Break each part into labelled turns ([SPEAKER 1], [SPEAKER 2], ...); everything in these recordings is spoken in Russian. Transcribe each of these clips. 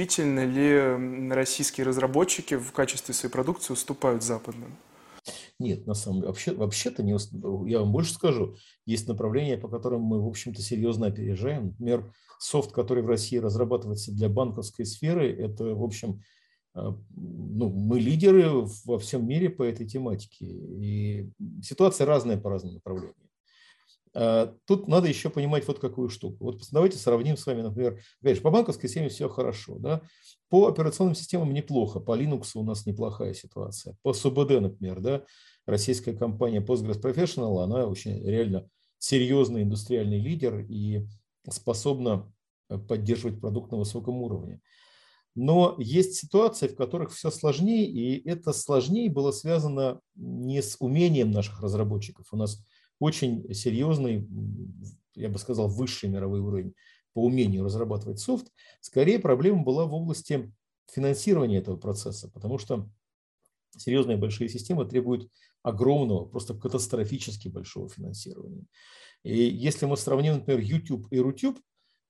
[SPEAKER 1] действительно ли российские разработчики в качестве своей продукции уступают западным?
[SPEAKER 2] Нет, на самом деле, вообще, вообще-то не, я вам больше скажу, есть направления, по которым мы, в общем-то, серьезно опережаем. Например, софт, который в России разрабатывается для банковской сферы, это, в общем, а, ну, мы лидеры во всем мире по этой тематике. И ситуация разная по разным направлениям. А, тут надо еще понимать вот какую штуку. Вот давайте сравним с вами, например, же, по банковской системе все хорошо, да? по операционным системам неплохо, по Linux у нас неплохая ситуация, по СУБД, например, да, российская компания Postgres Professional, она очень реально серьезный индустриальный лидер и способна э, поддерживать продукт на высоком уровне. Но есть ситуации, в которых все сложнее, и это сложнее было связано не с умением наших разработчиков. У нас очень серьезный, я бы сказал, высший мировой уровень по умению разрабатывать софт. Скорее проблема была в области финансирования этого процесса, потому что серьезные большие системы требуют огромного, просто катастрофически большого финансирования. И если мы сравним, например, YouTube и Rutube,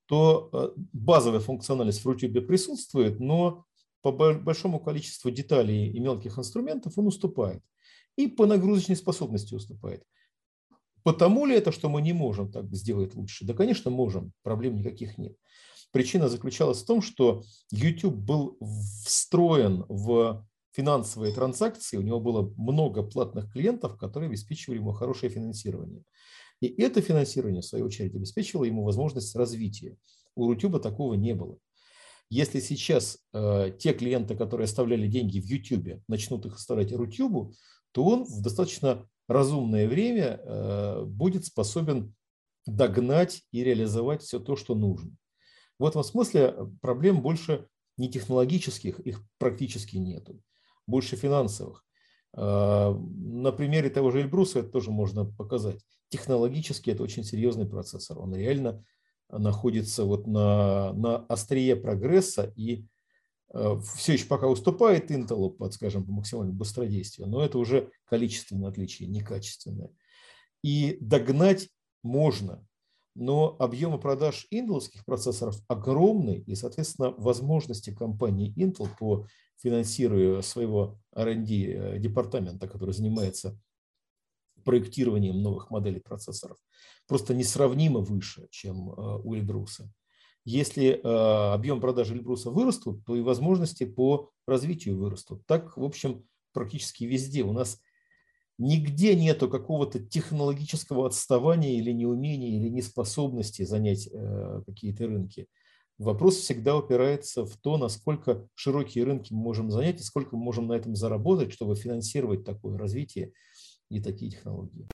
[SPEAKER 2] то э, базовая функциональность в Rutube присутствует, но по большому количеству деталей и мелких инструментов он уступает. И по нагрузочной способности уступает. Потому ли это, что мы не можем так сделать лучше? Да, конечно, можем, проблем никаких нет. Причина заключалась в том, что YouTube был встроен в финансовые транзакции, у него было много платных клиентов, которые обеспечивали ему хорошее финансирование. И это финансирование, в свою очередь, обеспечивало ему возможность развития. У Рутюба такого не было. Если сейчас э, те клиенты, которые оставляли деньги в YouTube, начнут их оставлять Рутюбу, то он в достаточно разумное время э, будет способен догнать и реализовать все то, что нужно. В этом смысле проблем больше не технологических, их практически нету, больше финансовых. Э, на примере того же Эльбруса это тоже можно показать. Технологически это очень серьезный процессор. Он реально находится вот на, на острие прогресса и все еще пока уступает Intel, под, скажем, по максимальному быстродействию, но это уже количественное отличие, не качественное. И догнать можно, но объемы продаж интеловских процессоров огромны, и, соответственно, возможности компании Intel по финансированию своего R&D э, департамента, который занимается проектированием новых моделей процессоров, просто несравнимо выше, чем э, у Эльбруса. Если э, объем продажи Эльбруса вырастут, то и возможности по развитию вырастут. Так, в общем, практически везде. У нас нигде нету какого-то технологического отставания или неумения, или неспособности занять э, какие-то рынки. Вопрос всегда упирается в то, насколько широкие рынки мы можем занять и сколько мы можем на этом заработать, чтобы финансировать такое развитие и такие технологии.